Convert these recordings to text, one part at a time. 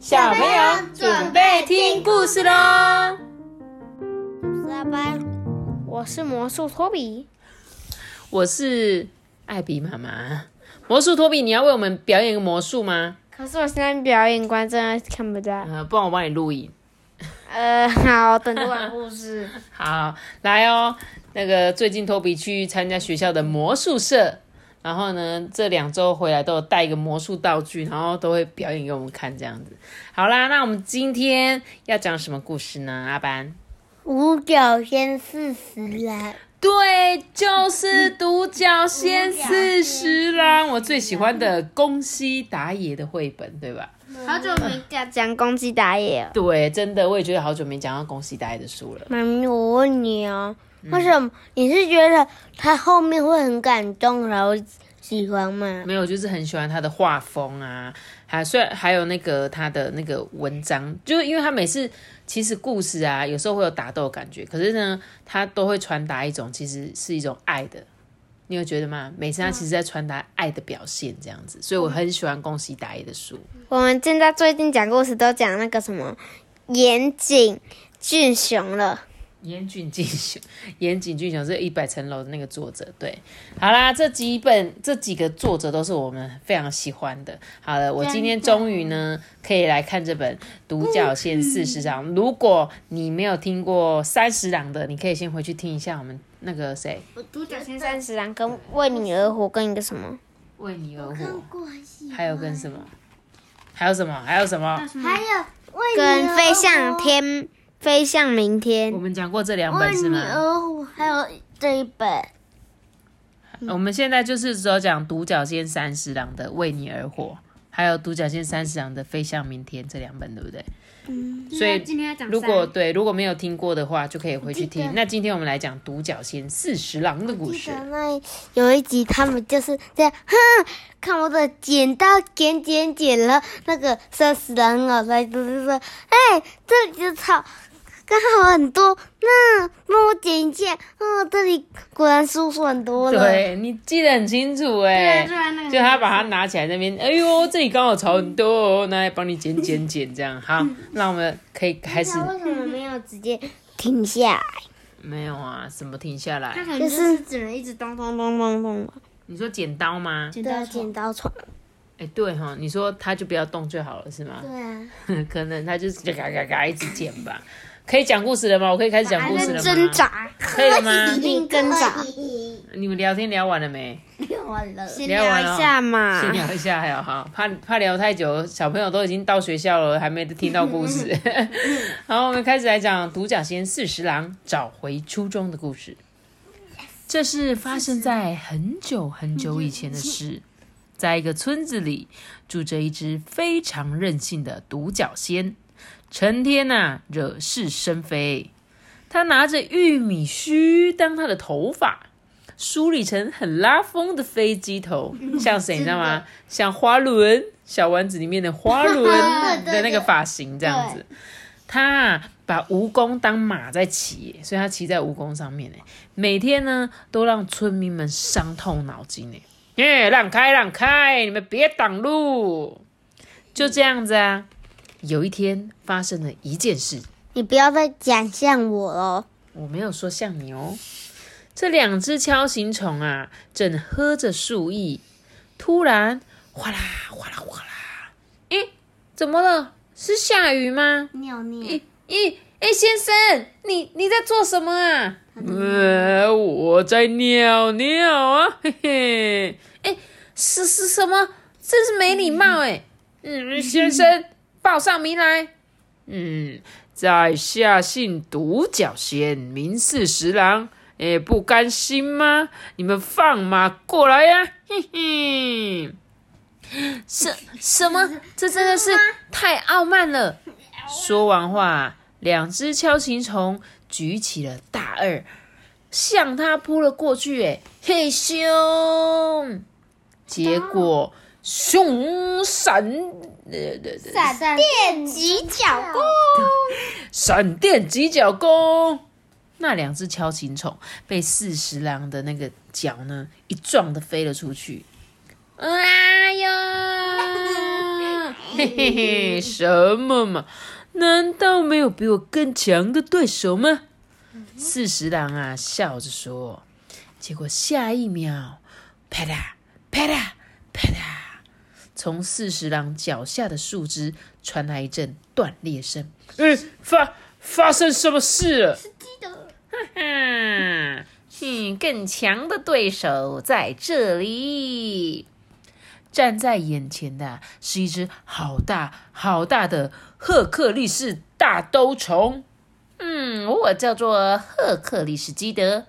小朋友准备听故事喽！我是阿班，我是魔术托比，我是艾比妈妈。魔术托比，你要为我们表演个魔术吗？可是我现在表演，观众看不到。呃，不然我帮你录影。呃，好，等着完故事。好，来哦。那个最近托比去参加学校的魔术社，然后呢，这两周回来都有带一个魔术道具，然后都会表演给我们看，这样子。好啦，那我们今天要讲什么故事呢？阿班，五角仙四十郎，对，就是独角仙四十郎，我最喜欢的宫西达也的绘本，对吧？好久没讲讲宫西达也了。对，真的，我也觉得好久没讲到宫西达也的书了。妈咪，我问你哦，为什么你是觉得他后面会很感动，然后喜欢吗？没有，就是很喜欢他的画风啊，还虽然还有那个他的那个文章，就是因为他每次其实故事啊，有时候会有打斗的感觉，可是呢，他都会传达一种其实是一种爱的，你有觉得吗？每次他其实在传达爱的表现这样子，所以我很喜欢宫西达也的书。我们现在最近讲故事都讲那个什么岩井俊雄了。岩井俊雄，岩井俊雄是一百层楼的那个作者。对，好啦，这几本这几个作者都是我们非常喜欢的。好了，我今天终于呢可以来看这本《独角仙四十郎》。如果你没有听过三十郎的，你可以先回去听一下我们那个谁，独角仙三十郎跟为你而活跟一个什么？为你而活，还有跟什么？还有什么？还有什么？还有跟飞向天，飞向明天我。们讲过这两本为你是吗？而活，还有这一本，我们现在就是只有讲独角仙三十郎的《为你而活》，还有独角仙三十郎的《飞向明天》这两本，对不对？嗯。所以今天要讲如果对如果没有听过的话，就可以回去听。那今天我们来讲独角仙四十郎的故事。那有一集他们就是这样，哼，看我的剪刀剪剪剪了，那个三十郎老来就是说，哎，这里的草刚好很多，那帮我剪一下，哦，这里果然叔叔很多了，对你记得很清楚哎、对啊那个就他把它拿起来那边，哎呦，这里刚好草很多哦，那来帮你剪剪剪这样。好，那我们可以开始。为什么没有直接停下来？没有啊，什么停下来？可能就是只能一直咚咚咚咚咚吧。你说剪刀吗？剪刀床，哎，对哈，你说他就不要动就好了，是吗？对啊，可能他就是就嘎嘎嘎一直剪吧。可以讲故事了吗？我可以开始讲故事了吗？挣扎，可以了吗？一定挣扎。你们聊天聊完了没？聊完了，先聊一下嘛。先聊一下，还有哈，怕怕聊太久，小朋友都已经到学校了，还没听到故事。好，我们开始来讲《独角仙四十郎找回初衷》的故事。这是发生在很久很久以前的事，在一个村子里住着一只非常任性的独角仙，成天呐、惹是生非。他拿着玉米须当他的头发，梳理成很拉风的飞机头，像谁你知道吗？像花轮小丸子里面的花轮 的那个发型这样子。他啊把蜈蚣当马在骑，所以他骑在蜈蚣上面哎，每天呢都让村民们伤透脑筋哎，耶，让开让开，你们别挡路。就这样子啊，有一天发生了一件事，你不要再讲像我哦。我没有说像你哦。这两只锹形虫啊，正喝着树叶，突然哗啦哗啦哗啦，诶，怎么了？是下雨吗？尿尿，咦咦，哎，先生，你你在做什么啊？呃，我在尿尿啊，嘿嘿。哎，是是什么？真是没礼貌哎。嗯，先生，报上名来。嗯，在下姓独角仙，名四十郎。哎，不甘心吗？你们放马过来呀、嘿嘿。什什么？这真的是太傲慢了！说完话，两只敲形虫举起了大二，向他扑了过去。哎，嘿咻！结果熊闪，呃呃闪电几角弓，闪电几角弓。那两只锹形虫被四十郎的那个脚呢一撞的飞了出去。哎呀！嘿嘿嘿嘿，什么嘛？难道没有比我更强的对手吗？四十郎啊，笑着说。结果下一秒，啪嗒啪嗒啪嗒，从四十郎脚下的树枝传来一阵断裂声。嗯，发发生什么事了？记得。嗯，哼，更强的对手在这里。站在眼前的是一只好大好大的赫克利士大兜虫。嗯，我叫做赫克利士基德，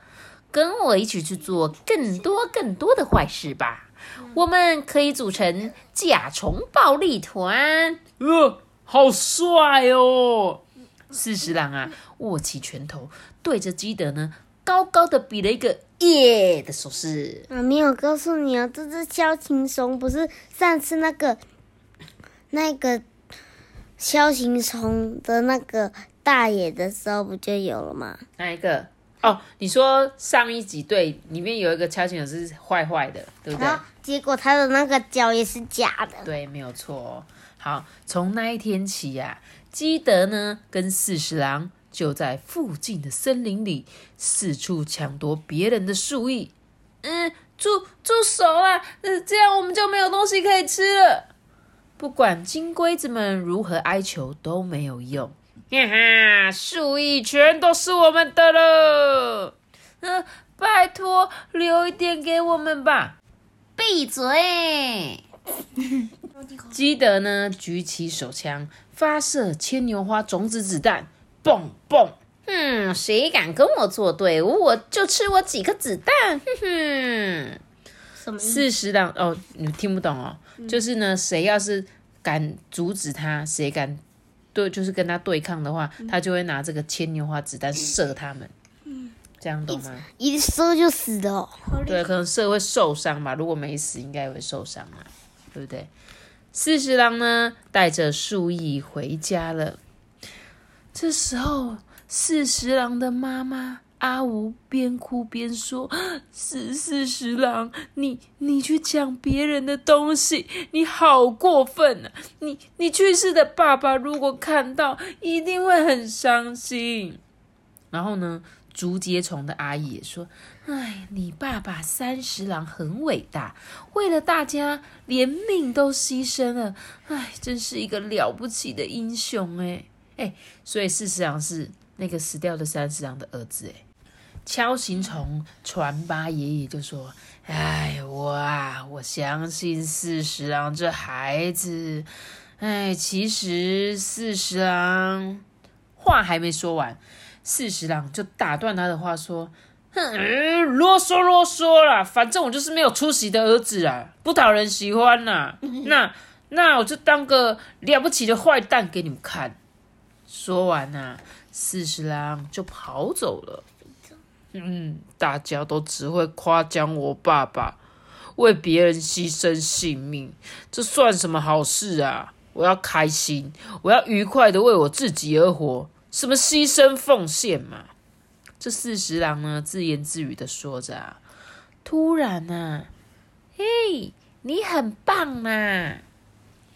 跟我一起去做更多更多的坏事吧。我们可以组成甲虫暴力团。呃，好帅哦！四十郎啊，握起拳头，对着基德呢，高高的比了一个耶的手势。妈咪，我告诉你哦，这只枭形虫不是上次那个那个枭形虫的那个大野的时候不就有了吗？哪一个？哦，你说上一集对，里面有一个枭形虫是坏坏的，对不对然？后结果他的那个脚也是假的。对，没有错哦。好，从那一天起呀、基德呢跟四十郎就在附近的森林里四处抢夺别人的树叶。嗯，住住手啦！嗯，这样我们就没有东西可以吃了。不管金龟子们如何哀求都没有用。哈哈，树叶全都是我们的了。嗯、拜托留一点给我们吧。闭嘴！基德呢，举起手枪，发射牵牛花种子子弹，嘣嘣！嗯，谁敢跟我作对，我就吃我几颗子弹！哼哼。什么意思？四十档哦，你们听不懂哦，就是呢，谁要是敢阻止他，谁敢对，就是跟他对抗的话，他就会拿这个牵牛花子弹射他们。这样懂吗？一射就死的哦。对，可能射会受伤吧，如果没死，应该也会受伤啊，对不对？四十郎呢，带着树艺回家了。这时候，四十郎的妈妈阿吴边哭边说：“ 四四十郎，你你去抢别人的东西，你好过分啊！你你去世的爸爸如果看到，一定会很伤心。”然后呢，竹节虫的阿姨也说：“哎，你爸爸三十郎很伟大，为了大家连命都牺牲了，哎，真是一个了不起的英雄哎哎，所以四十郎是那个死掉的三十郎的儿子哎。”锹形虫传八爷爷就说：“哎，我啊，我相信四十郎这孩子。哎，其实四十郎话还没说完。”四十郎就打断他的话说：“哼，啰嗦啰嗦啦，反正我就是没有出息的儿子啊，不讨人喜欢呐。那那我就当个了不起的坏蛋给你们看。”说完呐、四十郎就跑走了。嗯，大家都只会夸奖我爸爸为别人牺牲性命，这算什么好事啊？我要开心，我要愉快的为我自己而活。什么牺牲奉献嘛？这四十郎呢，自言自语的说着啊。突然呢、嘿，你很棒啊！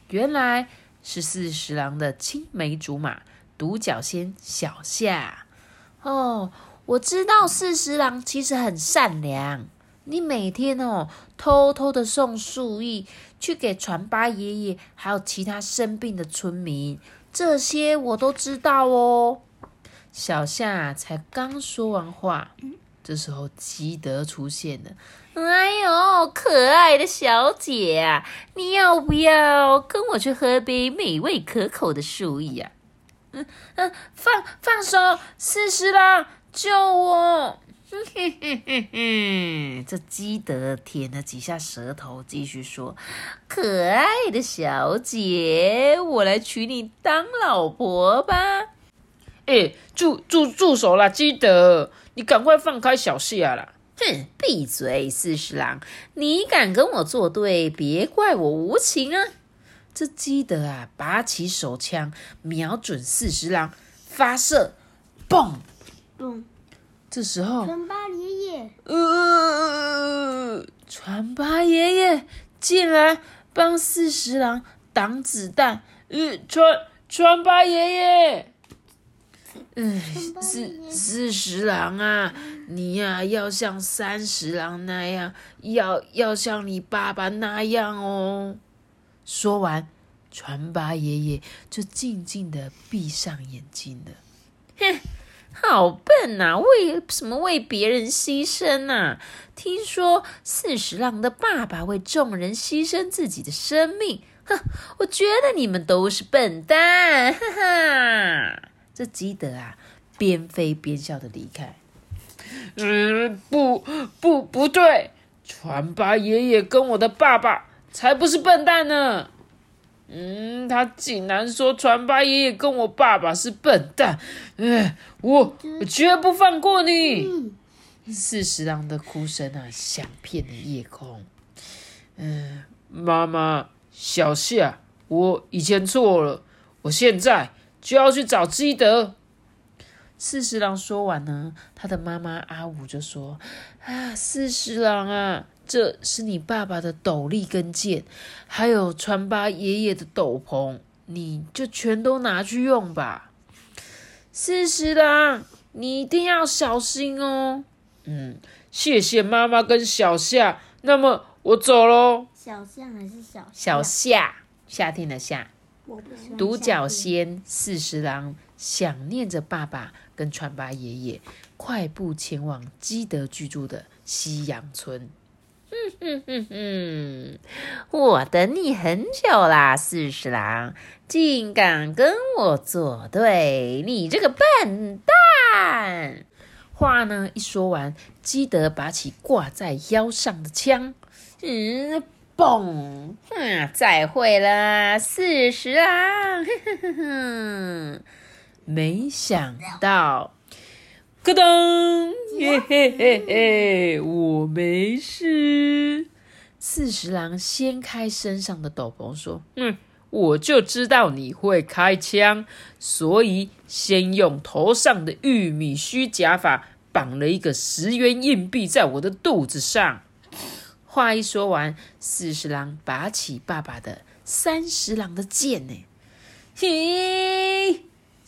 原来是四十郎的青梅竹马独角仙小夏。哦，我知道四十郎其实很善良。你每天哦，偷偷的送树叶去给传八爷爷，还有其他生病的村民。这些我都知道哦。小夏才刚说完话，这时候基德出现了。哎呦，可爱的小姐啊，你要不要跟我去喝杯美味可口的树叶啊？嗯嗯，放放手，四十郎，救我！哼哼哼哼哼，这基德舔了几下舌头，继续说：“可爱的小姐，我来娶你当老婆吧。”哎，住住住手啦，基德，你赶快放开小夏啦！哼，闭嘴，四十郎，你敢跟我作对，别怪我无情啊！这基德啊，拔起手枪，瞄准四十郎，发射，嘣！嗯，这时候，传八爷爷，呃，传八爷爷进来帮四十郎挡子弹。呃，川川八爷爷，嗯，四四十郎啊，你呀、要像三十郎那样，要要像你爸爸那样哦。说完，川八爷爷就静静的闭上眼睛了。哼，好笨呐、为什么为别人牺牲呐、听说四十郎的爸爸为众人牺牲自己的生命，哼，我觉得你们都是笨蛋，哈哈。这基德啊，边飞边笑的离开。嗯，不不不对，船八爷爷跟我的爸爸才不是笨蛋呢。嗯，他竟然说川八爷爷跟我爸爸是笨蛋，嗯，我我绝不放过你。四十郎的哭声啊，响遍了夜空。嗯，妈妈，小夏，我以前错了，我现在就要去找基德。四十郎说完呢，他的妈妈阿五就说：“啊，四十郎啊，这是你爸爸的斗笠跟剑，还有川八爷爷的斗篷，你就全都拿去用吧。四十郎，你一定要小心哦。嗯，谢谢妈妈跟小夏。那么我走喽。小夏还是小小夏，夏天的夏。独角仙四十郎想念着爸爸跟川八爷爷，快步前往基德居住的西洋村。哼哼哼，我等你很久啦，四十郎，竟敢跟我作对，你这个笨蛋！话呢一说完，基德拔起挂在腰上的枪，嗯，嘣！啊，再会了，四十郎。哼哼哼哼，没想到，咯噔，嘿嘿嘿嘿，我没事。四十郎掀开身上的斗篷，说：“嗯，我就知道你会开枪，所以先用头上的玉米须假发绑了一个十元硬币在我的肚子上。”话一说完，四十郎拔起爸爸的三十郎的剑呢，嘿，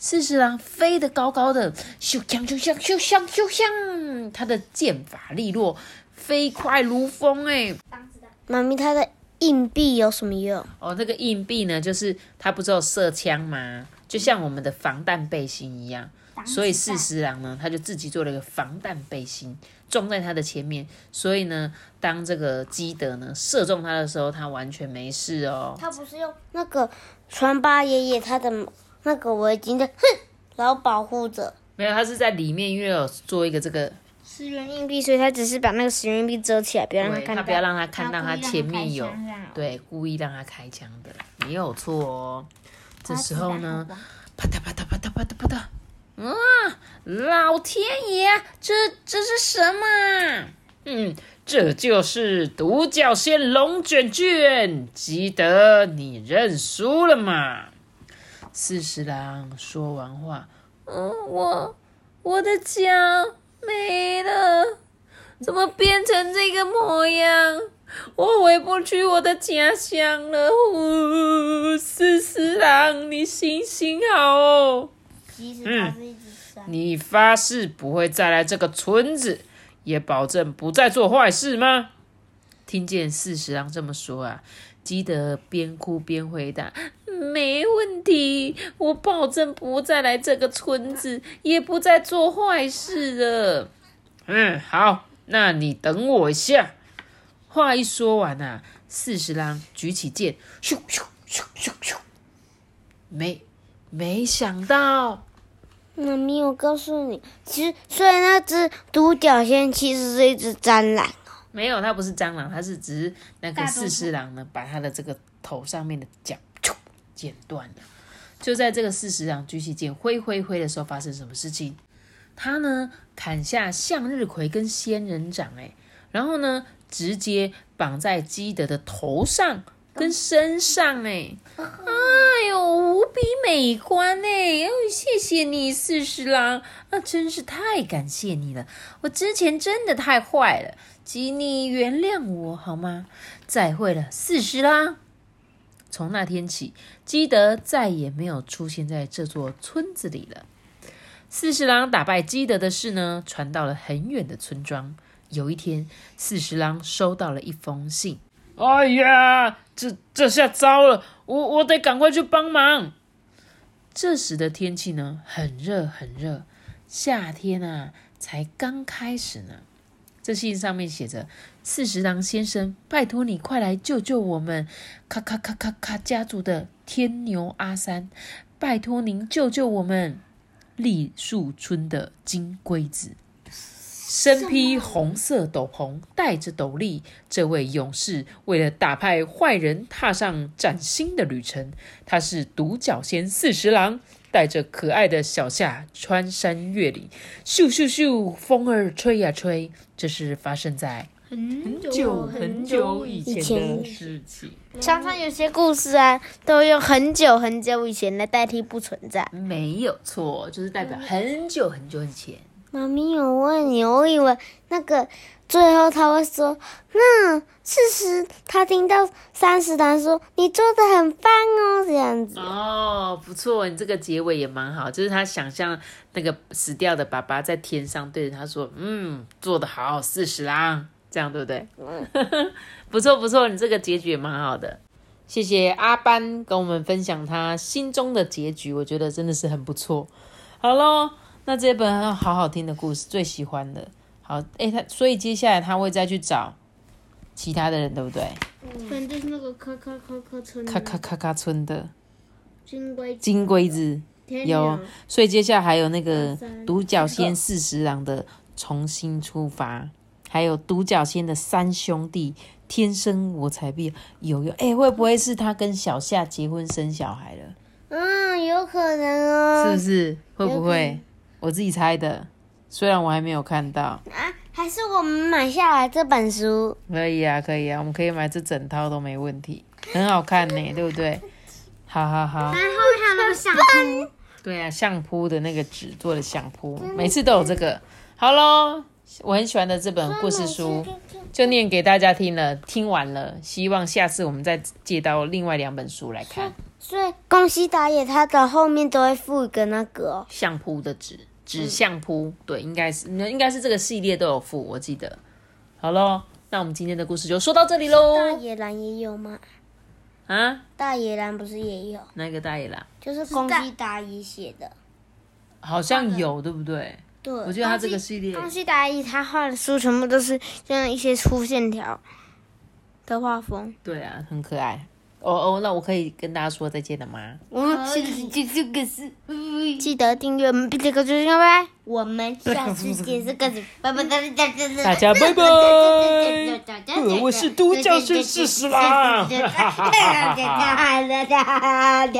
四十郎飞得高高的，咻锵咻锵咻锵咻锵，他的剑法利落，飞快如风哎。妈咪，它的硬币有什么用？哦，那个硬币呢，就是它不是有射枪吗？就像我们的防弹背心一样，所以四十郎呢，他就自己做了一个防弹背心，装在他的前面，所以呢，当这个基德呢射中他的时候，他完全没事哦。它不是用那个川八爷爷他的那个围巾的，哼，然后保护着没有，他是在里面，因为有做一个这个，十元硬币，所以他只是把那个十元硬币遮起来，不要让他看到。对他不要让他看到他前面有对，故意让他开枪的，没有错哦。这时候呢，啪嗒啪嗒啪嗒啪嗒啪嗒，嗯！老天爷，这这是什么啊？嗯，这就是独角仙龙卷卷，记得你认输了嘛？四十郎说完话，嗯，我我的家没了，怎么变成这个模样？我回不去我的家乡了。呜，四十郎，你行行好哦。其实它是一只山。你发誓不会再来这个村子，也保证不再做坏事吗？听见四十郎这么说啊，基德边哭边回答：“没问题，我保证不再来这个村子，也不再做坏事了。”嗯，好，那你等我一下。话一说完啊，四十郎举起剑，咻咻咻咻咻，没没想到。妈咪，我告诉你，其实虽然那只独角仙其实是一只蟑螂哦，没有，它不是蟑螂，它是只是那个四十郎呢，把它的这个头上面的角咻剪断了。就在这个四十郎举起剑挥挥挥的时候，发生什么事情？他呢砍下向日葵跟仙人掌，哎，然后呢直接绑在基德的头上跟身上，哎，哎呦，无比美观哎！谢谢你，四十郎啊，真是太感谢你了。我之前真的太坏了，请你原谅我好吗？再会了，四十郎。从那天起，基德再也没有出现在这座村子里了。四十郎打败基德的事呢，传到了很远的村庄。有一天，四十郎收到了一封信。哎呀，这这下糟了！我我得赶快去帮忙。这时的天气呢，很热很热，夏天啊才刚开始呢。这信上面写着：“四十郎先生，拜托你快来救救我们！咔咔咔咔咔家族的天牛阿三，拜托您救救我们！栗树村的金龟子。”身披红色斗篷，戴着斗笠，这位勇士为了打败坏人，踏上崭新的旅程。他是独角仙四十郎，带着可爱的小夏穿山越岭，咻咻咻，风儿吹呀吹。这是发生在很久很久以前的事情。常常有些故事啊，都用很久很久以前来代替不存在。没有错，就是代表很久很久以前。妈咪，我问你，我以为那个最后他会说，那事实他听到三十郎说你做的很棒哦，这样子。哦，不错，你这个结尾也蛮好，就是他想象那个死掉的爸爸在天上对着他说，嗯，做的好，四十郎，这样对不对？嗯 不错不错，你这个结局也蛮好的。谢谢阿班跟我们分享他心中的结局，我觉得真的是很不错。好喽。那这本好好听的故事，最喜欢的。好，哎，他所以接下来他会再去找其他的人，对不对？嗯，就是那个咔咔咔咔村，咔咔咔咔村的。金龟金龟子有，所以接下来还有那个独角仙四十郎的重新出发，还有独角仙的三兄弟天生我材必有。用，哎，会不会是他跟小夏结婚生小孩了？嗯，有可能哦，是不是？会不会？我自己猜的，虽然我还没有看到。啊，还是我们买下来这本书。可以啊，可以啊，我们可以买这整套都没问题，很好看呢，对不对？好好好，然后还有那个相扑，对啊，相扑的那个纸做的相扑，每次都有这个。好喽，我很喜欢的这本故事书就念给大家听了，听完了，希望下次我们再借到另外两本书来看。所以宫西达也他的后面都会附一个那个相扑的纸。纸相扑，对，应该是，应该是这个系列都有附，我记得。好喽，那我们今天的故事就说到这里喽。大野狼也有吗？啊？大野狼不是也有？那个大野狼？就是宫西达也写的。好像有，对不对？对。我觉得他这个系列，宫西达也他画的书全部都是像一些粗线条的画风。对啊，很可爱。哦哦，那我可以跟大家说再见了吗？我现在就这个是，记得订阅我们这个就是拜拜。我们下次见这个是拜拜大家大家拜拜。我是独角仙四十郎。